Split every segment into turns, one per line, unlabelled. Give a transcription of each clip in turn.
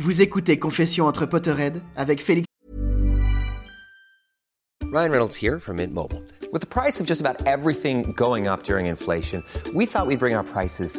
Vous écoutez Confession entre Potterhead avec Félix.
Ryan Reynolds here from Mint Mobile. With the price of just about everything going up during inflation, we thought we'd bring our prices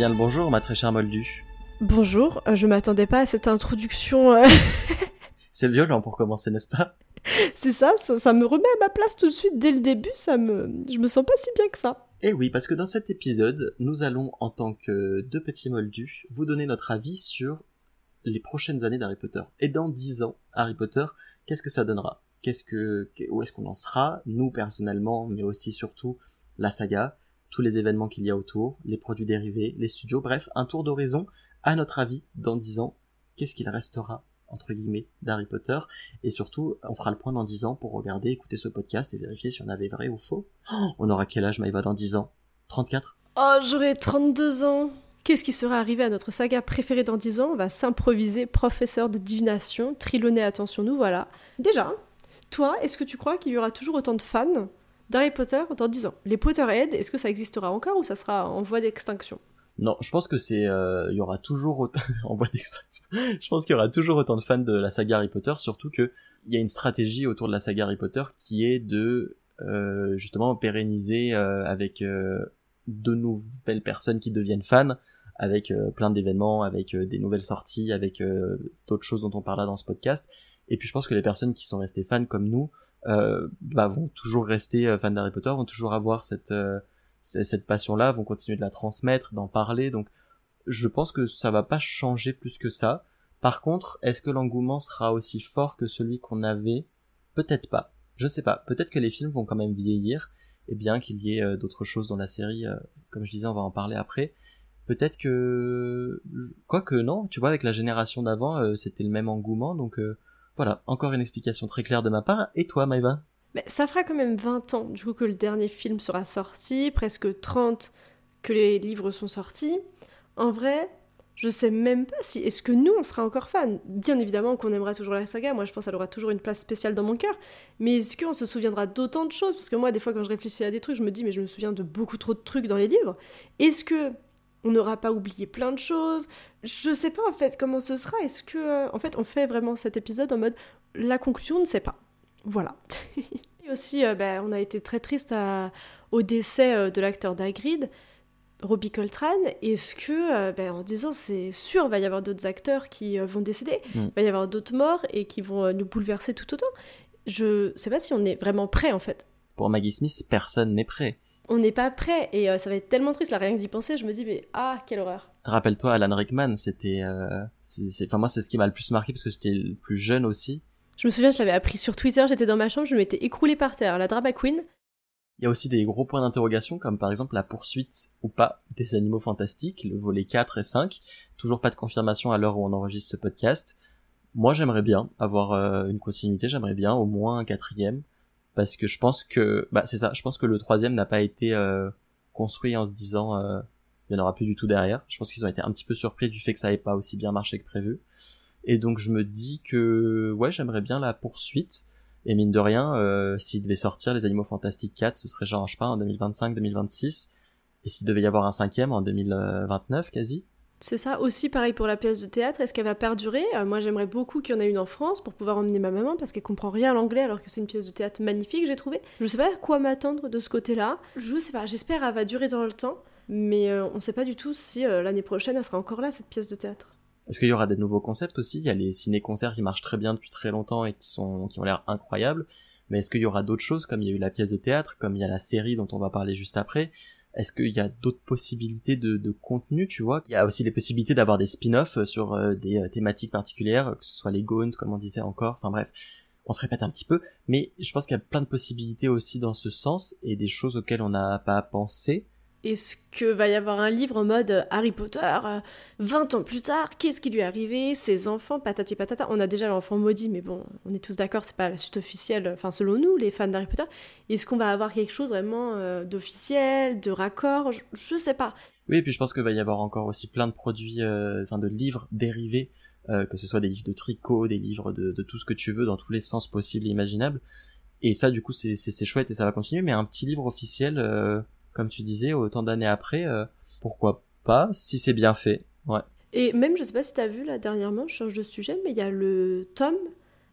Bien le bonjour, ma très chère Moldu.
Bonjour, euh, je m'attendais pas à cette introduction. euh,
C'est violent pour commencer, n'est-ce pas?
C'est ça, ça, ça me remet à ma place tout de suite dès le début. Ça me, je me sens pas si bien que ça.
Eh oui, parce que dans cet épisode, nous allons, en tant que deux petits moldus, vous donner notre avis sur les prochaines années d'Harry Potter. Et dans dix ans, Harry Potter, qu'est-ce que ça donnera? Qu'est-ce que, que- où est-ce qu'on en sera Nous personnellement, mais aussi surtout la saga, tous les événements qu'il y a autour, les produits dérivés, les studios, bref, un tour d'horizon. À notre avis, dans dix ans, qu'est-ce qu'il restera entre guillemets d'Harry Potter? Et surtout on fera le point dans 10 ans pour regarder écouter ce podcast et vérifier si on avait vrai ou faux Oh, on aura quel âge Maïva dans 10 ans? 34
Oh, j'aurai 32 ans. Qu'est-ce qui sera arrivé à notre saga préférée dans 10 ans? On va s'improviser professeur de divination, trilonner attention nous voilà. Déjà, toi, est-ce que tu crois qu'il y aura toujours autant de fans? d'Harry Potter dans 10 ans Les Potterheads, est-ce que ça existera encore ou ça sera en voie d'extinction?
Non, je pense que c'est, euh, y aura toujours en voie d'extraction. Je pense qu'il y aura toujours autant de fans de la saga Harry Potter, surtout que il y a une stratégie autour de la saga Harry Potter qui est de euh, justement pérenniser euh, avec de nouvelles personnes qui deviennent fans, avec plein d'événements, avec des nouvelles sorties, avec d'autres choses dont on parlera dans ce podcast. Et puis je pense que les personnes qui sont restées fans comme nous, bah, vont toujours rester euh, fans d'Harry Potter, vont toujours avoir cette euh, cette passion-là, vont continuer de la transmettre, d'en parler. Donc, je pense que ça va pas changer plus que ça. Par contre, est-ce que l'engouement sera aussi fort que celui qu'on avait? Peut-être pas. Je sais pas. Peut-être que les films vont quand même vieillir, et bien qu'il y ait euh, d'autres choses dans la série. euh, comme je disais, on va en parler après. Peut-être que, quoique non, tu vois, avec la génération d'avant, euh, c'était le même engouement. Donc euh, voilà, encore une explication très claire de ma part. Et toi, Maïva?
Mais ça fera quand même 20 ans du coup que le dernier film sera sorti, presque 30 que les livres sont sortis. En vrai, Je sais même pas si. Est-ce que nous, on sera encore fans? Bien évidemment qu'on aimera toujours la saga. Moi, je pense qu'elle aura toujours une place spéciale dans mon cœur. Mais est-ce qu'on se souviendra d'autant de choses? Parce que moi, des fois, quand je réfléchis à des trucs, je me dis, mais je me souviens de beaucoup trop de trucs dans les livres. Est-ce que on n'aura pas oublié plein de choses Je sais pas en fait comment ce sera. Est-ce que. euh, En fait, on fait vraiment cet épisode en mode la conclusion, on ne sait pas. Voilà. Et aussi, euh, ben, on a été très triste à- au décès euh, de l'acteur d'Agrid. Robbie Coltrane, est-ce que, euh, ben, en disant c'est sûr, il va y avoir d'autres acteurs qui euh, vont décéder,
Mm.
il va y avoir d'autres morts et qui vont euh, nous bouleverser tout autant? Je sais pas si on est vraiment prêt en fait.
Pour Maggie Smith, personne n'est prêt.
On n'est pas prêt et euh, ça va être tellement triste là, rien que d'y penser, je me dis mais ah, quelle horreur.
Rappelle-toi, Alan Rickman, c'était... euh, c'est- Enfin, moi, c'est ce qui m'a le plus marqué parce que j'étais le plus jeune aussi.
Je me souviens, je l'avais appris sur Twitter, j'étais dans ma chambre, je m'étais écroulée par terre, la drama queen.
Il y a aussi des gros points d'interrogation, comme par exemple la poursuite ou pas des animaux fantastiques, le volet 4 et 5. Toujours pas de confirmation à l'heure où on enregistre ce podcast. Moi, j'aimerais bien avoir euh, une continuité, j'aimerais bien au moins un quatrième, parce que je pense que, bah c'est ça, je pense que le troisième n'a pas été euh, construit en se disant, euh, il y en aura plus du tout derrière. Je pense qu'ils ont été un petit peu surpris du fait que ça n'avait pas aussi bien marché que prévu. Et donc je me dis que, ouais, j'aimerais bien la poursuite. Et mine de rien, euh, s'il devait sortir les Animaux Fantastiques 4, ce serait genre, je sais pas, en 2025-2026. Et s'il devait y avoir un cinquième en 2029 quasi.
C'est ça aussi pareil pour la pièce de théâtre, est-ce qu'elle va perdurer? Euh, Moi j'aimerais beaucoup qu'il y en ait une en France pour pouvoir emmener ma maman parce qu'elle comprend rien à l'anglais alors que c'est une pièce de théâtre magnifique j'ai trouvé. Je sais pas à quoi m'attendre de ce côté-là. Je sais pas, j'espère qu'elle va durer dans le temps, mais euh, on sait pas du tout si euh, l'année prochaine elle sera encore là cette pièce de théâtre.
Est-ce qu'il y aura des nouveaux concepts aussi? Il y a les ciné-concerts qui marchent très bien depuis très longtemps et qui sont qui ont l'air incroyables. Mais est-ce qu'il y aura d'autres choses comme il y a eu la pièce de théâtre, comme il y a la série dont on va parler juste après? Est-ce qu'il y a d'autres possibilités de, contenu, tu vois? Il y a aussi les possibilités d'avoir des spin-offs sur euh, des euh, thématiques particulières, que ce soit les Gaunt, comme on disait encore. Enfin bref, on se répète un petit peu, mais je pense qu'il y a plein de possibilités aussi dans ce sens et des choses auxquelles on n'a pas pensé.
Est-ce que va y avoir un livre en mode euh, Harry Potter, euh, 20 ans plus tard, qu'est-ce qui lui est arrivé, ses enfants, patati patata On a déjà l'enfant maudit, mais bon, on est tous d'accord, c'est pas la suite officielle, enfin selon nous, les fans d'Harry Potter. Est-ce qu'on va avoir quelque chose vraiment euh, d'officiel, de raccord? Je, sais pas.
Oui, et puis je pense qu'il va y avoir encore aussi plein de produits, euh, enfin de livres dérivés, euh, que ce soit des livres de tricot, des livres de, de tout ce que tu veux, dans tous les sens possibles et imaginables. Et ça, du coup, c'est chouette et ça va continuer. Mais un petit livre officiel, euh, comme tu disais, autant d'années après, euh, pourquoi pas, si c'est bien fait. Ouais.
Et même, je sais pas si t'as vu là dernièrement, je change de sujet, mais il y a le tome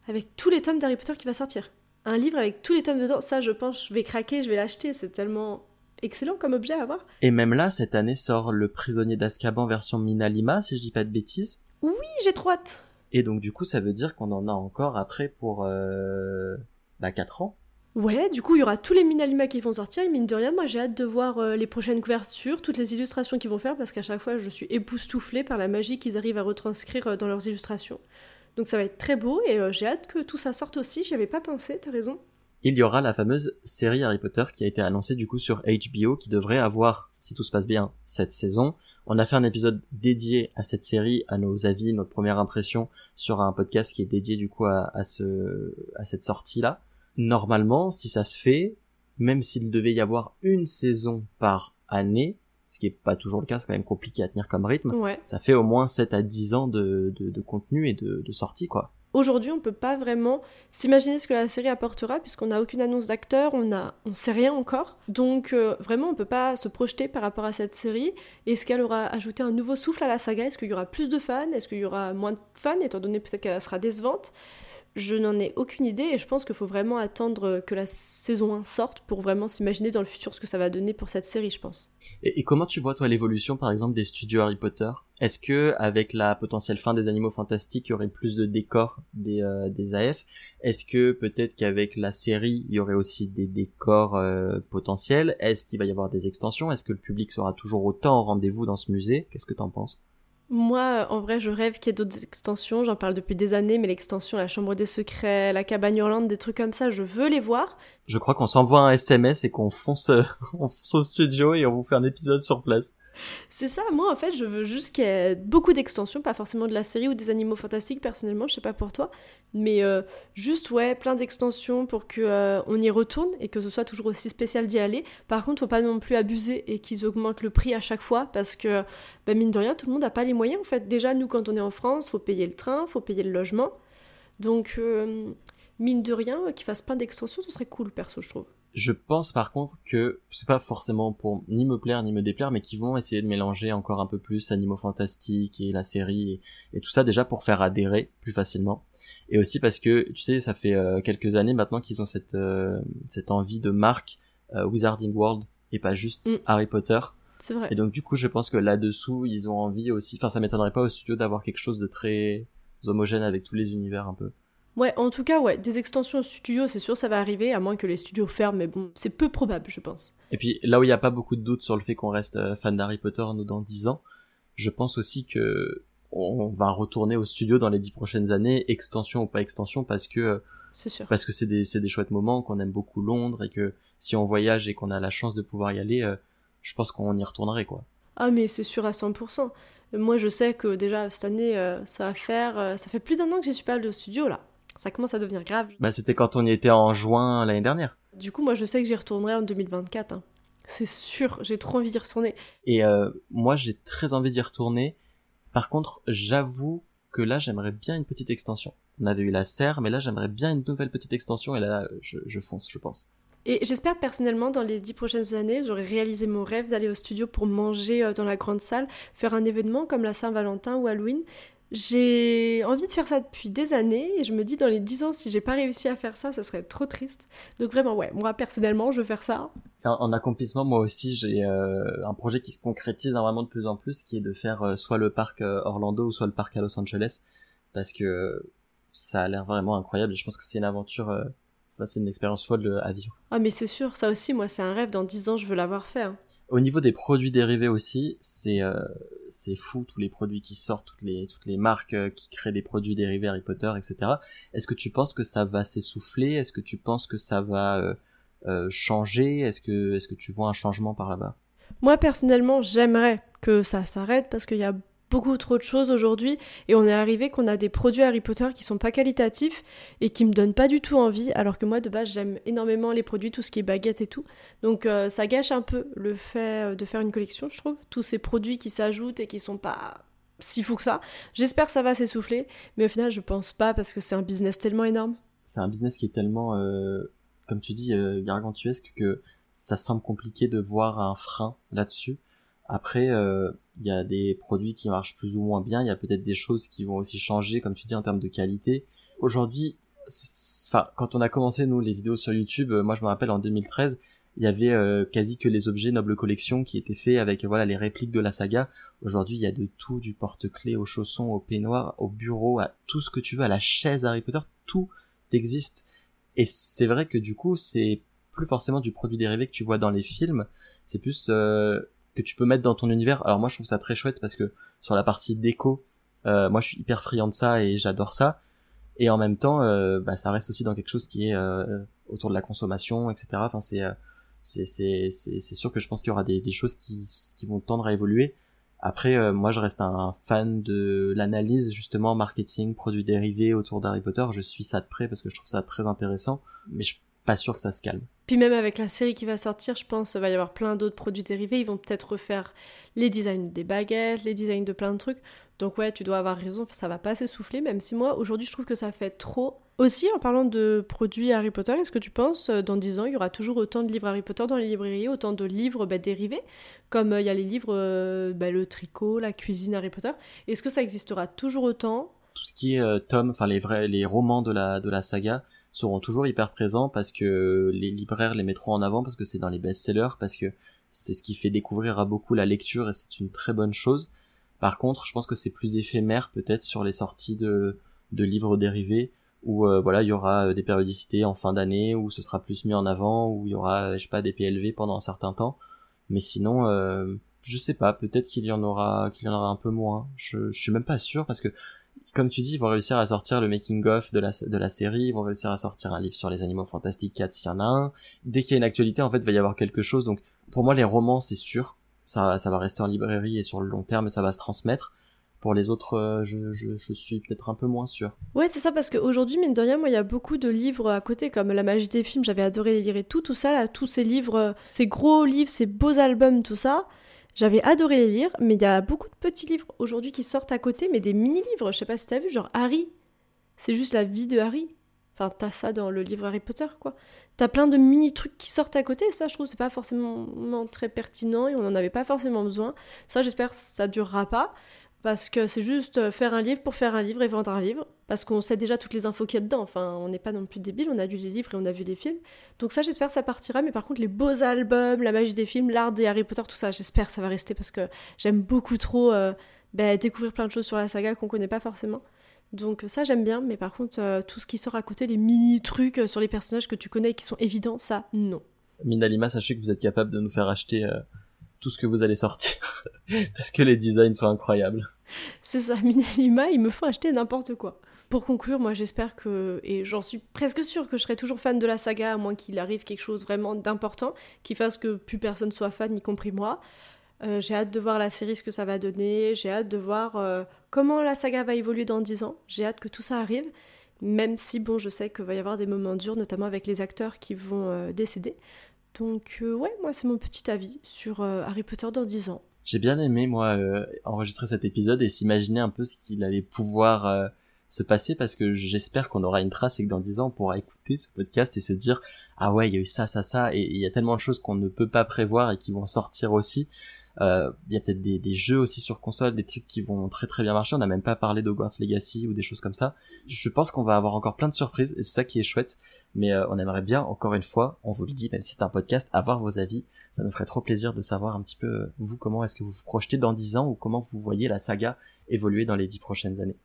avec tous les tomes d'Harry Potter qui va sortir. Un livre avec tous les tomes dedans, ça je pense, je vais craquer, je vais l'acheter, c'est tellement excellent comme objet à avoir.
Et même là, cette année sort Le Prisonnier d'Azkaban version Mina Lima, si je dis pas de bêtises.
Oui, j'ai trop hâte.
Et donc, du coup, ça veut dire qu'on en a encore après pour, euh, bah, 4 ans.
Ouais, du coup, il y aura tous les Minalima qui vont sortir, et mine de rien, moi j'ai hâte de voir euh, les prochaines couvertures, toutes les illustrations qu'ils vont faire, parce qu'à chaque fois, je suis époustouflée par la magie qu'ils arrivent à retranscrire euh, dans leurs illustrations. Donc ça va être très beau, et euh, j'ai hâte que tout ça sorte aussi, j'y avais pas pensé, t'as raison.
il y aura la fameuse série Harry Potter qui a été annoncée du coup sur HBO qui devrait avoir, si tout se passe bien, cette saison. On a fait un épisode dédié à cette série, à nos avis, notre première impression sur un podcast qui est dédié du coup à, à ce, à cette sortie-là. Normalement, si ça se fait, même s'il devait y avoir une saison par année, ce qui est pas toujours le cas, c'est quand même compliqué à tenir comme rythme,
Ouais.
ça fait au moins 7 à 10 ans de, de, de contenu et de, de sortie quoi.
Aujourd'hui, on peut pas vraiment s'imaginer ce que la série apportera, puisqu'on n'a aucune annonce d'acteur, on a, on sait rien encore. Donc euh, vraiment, on peut pas se projeter par rapport à cette série. Est-ce qu'elle aura ajouté un nouveau souffle à la saga? Est-ce qu'il y aura plus de fans? Est-ce qu'il y aura moins de fans, étant donné peut-être qu'elle sera décevante? Je n'en ai aucune idée, et je pense qu'il faut vraiment attendre que la saison 1 sorte pour vraiment s'imaginer dans le futur ce que ça va donner pour cette série, je pense.
Et, comment tu vois toi l'évolution par exemple des studios Harry Potter? Est-ce que avec la potentielle fin des Animaux Fantastiques, il y aurait plus de décors des, euh, AF Est-ce que peut-être qu'avec la série, il y aurait aussi des décors euh, potentiels? Est-ce qu'il va y avoir des extensions? Est-ce que le public sera toujours autant au rendez-vous dans ce musée? Qu'est-ce que t'en penses?
Moi, en vrai, je rêve qu'il y ait d'autres extensions. J'en parle depuis des années, mais l'extension, la Chambre des Secrets, la Cabane Hurlante, des trucs comme ça, je veux les voir.
Je crois qu'on s'envoie un SMS et qu'on fonce, euh, on fonce au studio et on vous fait un épisode sur place.
C'est ça, moi en fait je veux juste qu'il y ait beaucoup d'extensions, pas forcément de la série ou des animaux fantastiques personnellement, je sais pas pour toi, mais euh, juste ouais, plein d'extensions pour que euh, on y retourne et que ce soit toujours aussi spécial d'y aller. Par contre, faut pas non plus abuser et qu'ils augmentent le prix à chaque fois parce que bah, mine de rien, tout le monde n'a pas les moyens en fait. Déjà nous quand on est en France, faut payer le train, faut payer le logement. Donc euh, mine de rien, qu'ils fassent plein d'extensions, ce serait cool perso, je trouve.
Je pense par contre que c'est pas forcément pour ni me plaire ni me déplaire, mais qu'ils vont essayer de mélanger encore un peu plus Animaux Fantastiques et la série et, tout ça déjà pour faire adhérer plus facilement. Et aussi parce que tu sais, ça fait euh, quelques années maintenant qu'ils ont cette euh, cette envie de marque euh, Wizarding World et pas juste
Mm.
Harry Potter.
C'est vrai.
Et donc du coup, je pense que là-dessous, ils ont envie aussi. Enfin, ça m'étonnerait pas au studio d'avoir quelque chose de très homogène avec tous les univers un peu.
Ouais, en tout cas, ouais, des extensions studio, c'est sûr, ça va arriver, à moins que les studios ferment, mais bon, c'est peu probable, je pense.
Et puis là où il n'y a pas beaucoup de doute sur le fait qu'on reste euh, fan d'Harry Potter nous dans 10 ans, je pense aussi que on va retourner au studio dans les 10 prochaines années, extension ou pas extension, parce que euh,
C'est sûr.
parce que c'est des des chouettes moments, qu'on aime beaucoup Londres et que si on voyage et qu'on a la chance de pouvoir y aller, euh, je pense qu'on y retournerait quoi.
Ah, mais c'est sûr à 100%. Moi, je sais que déjà, cette année, euh, ça va faire. euh, ça fait plus d'un an que j'y suis pas allée au studio, là. Ça commence à devenir grave.
Bah c'était quand on y était en juin l'année dernière.
Du coup, moi, je sais que j'y retournerai en 2024. hein. C'est sûr, j'ai trop envie d'y retourner.
Et euh, moi j'ai très envie d'y retourner. Par contre, j'avoue que là j'aimerais bien une petite extension. On avait eu la serre, mais là j'aimerais bien une nouvelle petite extension et là je, je fonce, je pense.
Et j'espère personnellement, dans les dix prochaines années, j'aurai réalisé mon rêve d'aller au studio pour manger euh, dans la grande salle, faire un événement comme la Saint-Valentin ou Halloween. J'ai envie de faire ça depuis des années et je me dis dans les 10 ans si j'ai pas réussi à faire ça, ça serait trop triste. Donc vraiment ouais, moi personnellement, je veux faire ça.
En, en accomplissement, moi aussi j'ai euh, un projet qui se concrétise vraiment de plus en plus, qui est de faire euh, soit le parc euh, Orlando ou soit le parc à Los Angeles, parce que ça a l'air vraiment incroyable et je pense que c'est une aventure, enfin, c'est une expérience folle à vivre.
Ah mais c'est sûr, ça aussi moi c'est un rêve dans 10 ans, je veux l'avoir fait. hein.
Au niveau des produits dérivés aussi, c'est c'est fou tous les produits qui sortent, toutes les toutes les marques euh, qui créent des produits dérivés Harry Potter, etc. Est-ce que tu penses que ça va s'essouffler? Est-ce que tu penses que ça va euh, euh, changer? Est-ce que est-ce que tu vois un changement par là-bas?
Moi personnellement, j'aimerais que ça s'arrête parce qu'il y a beaucoup trop de choses aujourd'hui. Et on est arrivé qu'on a des produits Harry Potter qui sont pas qualitatifs et qui me donnent pas du tout envie alors que moi de base j'aime énormément les produits tout ce qui est baguette et tout. Donc euh, ça gâche un peu le fait euh, de faire une collection je trouve. Tous ces produits qui s'ajoutent et qui sont pas si fous que ça. J'espère ça va s'essouffler mais au final je pense pas parce que c'est un business tellement énorme.
C'est un business qui est tellement, euh, comme tu dis, gargantuesque que ça semble compliqué de voir un frein là-dessus. Après, euh, il y a des produits qui marchent plus ou moins bien. Il y a peut-être des choses qui vont aussi changer, comme tu dis, en termes de qualité. Aujourd'hui, enfin, quand on a commencé nous les vidéos sur YouTube, euh, moi je me rappelle en 2013, il y avait euh, quasi que les objets Noble Collection qui étaient faits avec voilà les répliques de la saga. Aujourd'hui, il y a de tout, du porte-clés au chausson, au peignoir, au bureau, à tout ce que tu veux, à la chaise Harry Potter, tout existe. Et c'est vrai que du coup, c'est plus forcément du produit dérivé que tu vois dans les films, c'est plus euh, que tu peux mettre dans ton univers. Alors moi, je trouve ça très chouette parce que sur la partie déco, euh, moi, je suis hyper friand de ça et j'adore ça. Et en même temps, euh, bah, ça reste aussi dans quelque chose qui est euh, autour de la consommation, etc. Enfin, c'est euh, c'est c'est c'est c'est sûr que je pense qu'il y aura des, des choses qui qui vont tendre à évoluer. Après, euh, moi, je reste un fan de l'analyse justement marketing, produits dérivés autour d'Harry Potter. Je suis ça de près parce que je trouve ça très intéressant, mais je pas sûr que ça se calme.
Puis même avec la série qui va sortir, je pense qu'il va y avoir plein d'autres produits dérivés. Ils vont peut-être refaire les designs des baguettes, les designs de plein de trucs. Donc ouais, tu dois avoir raison, ça va pas s'essouffler, même si moi, aujourd'hui, je trouve que ça fait trop. Aussi, en parlant de produits Harry Potter, est-ce que tu penses, euh, dans 10 ans, il y aura toujours autant de livres Harry Potter dans les librairies, autant de livres bah, dérivés, comme euh, il y a les livres, euh, bah, le tricot, la cuisine Harry Potter Est-ce que ça existera toujours autant?
Tout ce qui est euh, tome, enfin les vrais, les romans de la de la saga seront toujours hyper présents parce que les libraires les mettront en avant parce que c'est dans les best-sellers parce que c'est ce qui fait découvrir à beaucoup la lecture et c'est une très bonne chose. Par contre, je pense que c'est plus éphémère peut-être sur les sorties de de livres dérivés où euh, voilà il y aura euh, des périodicités en fin d'année où ce sera plus mis en avant où il y aura euh, je sais pas des PLV pendant un certain temps mais sinon euh, je sais pas peut-être qu'il y en aura qu'il y en aura un peu moins je, je suis même pas sûr parce que comme tu dis ils vont réussir à sortir le making of de la de la série ils vont réussir à sortir un livre sur les animaux fantastiques 4 s'il y en a un dès qu'il y a une actualité en fait il va y avoir quelque chose donc pour moi les romans c'est sûr ça, ça va rester en librairie et sur le long terme, ça va se transmettre. Pour les autres, euh, je, je, je, suis peut-être un peu moins sûr.
Ouais, c'est ça, parce qu'aujourd'hui, mine de rien, moi, il y a beaucoup de livres à côté, comme La magie des films, j'avais adoré les lire et tout, tout ça, là, tous ces livres, euh, ces gros livres, ces beaux albums, tout ça, j'avais adoré les lire, mais il y a beaucoup de petits livres aujourd'hui qui sortent à côté, mais des mini-livres, je sais pas si t'as vu, genre Harry. C'est juste la vie de Harry. Enfin, t'as ça dans le livre Harry Potter, quoi. T'as plein de mini-trucs qui sortent à côté, et ça, je trouve, c'est pas forcément très pertinent, et on n'en avait pas forcément besoin. Ça, j'espère ça durera pas parce que c'est juste euh, faire un livre pour faire un livre et vendre un livre, parce qu'on sait déjà toutes les infos qu'il y a dedans, enfin on n'est pas non plus débile, on a lu les livres et on a vu les films, donc ça j'espère ça partira, mais par contre les beaux albums, la magie des films, l'art des Harry Potter, tout ça, j'espère ça va rester parce que j'aime beaucoup trop euh, bah, découvrir plein de choses sur la saga qu'on connaît pas forcément. Donc ça j'aime bien, mais par contre euh, tout ce qui sort à côté, les mini trucs sur les personnages que tu connais et qui sont évidents, ça non.
Minalima, sachez que vous êtes capable de nous faire acheter tout ce que vous allez sortir. Parce que les designs sont incroyables.
C'est ça, Minalima, il me faut acheter n'importe quoi. Pour conclure, moi j'espère que, et j'en suis presque sûre que je serai toujours fan de la saga, à moins qu'il arrive quelque chose vraiment d'important, qui fasse que plus personne soit fan, y compris moi. Euh, j'ai hâte de voir la série, ce que ça va donner, j'ai hâte de voir euh, comment la saga va évoluer dans 10 ans, j'ai hâte que tout ça arrive, même si bon, je sais qu'il va y avoir des moments durs, notamment avec les acteurs qui vont euh, décéder. Donc euh, ouais, moi c'est mon petit avis sur euh, Harry Potter dans 10 ans.
J'ai bien aimé moi euh, enregistrer cet épisode et s'imaginer un peu ce qu'il allait pouvoir se passer parce que j'espère qu'on aura une trace et que dans 10 ans on pourra écouter ce podcast et se dire ah ouais il y a eu ça ça ça et il y a tellement de choses qu'on ne peut pas prévoir et qui vont sortir aussi euh, il y a peut-être des, des, jeux aussi sur console, des trucs qui vont très très bien marcher. On n'a même pas parlé d'Hogwarts Legacy ou des choses comme ça. Je pense qu'on va avoir encore plein de surprises et c'est ça qui est chouette. Mais euh, on aimerait bien, encore une fois, on vous le dit, même si c'est un podcast, avoir vos avis. Ça nous ferait trop plaisir de savoir un petit peu, euh, vous, comment est-ce que vous vous projetez dans 10 ans ou comment vous voyez la saga évoluer dans les 10 prochaines années.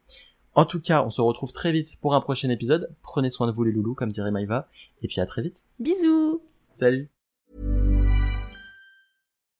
En tout cas, on se retrouve très vite pour un prochain épisode. Prenez soin de vous les loulous, comme dirait Maïva. Et puis à très vite.
Bisous
Salut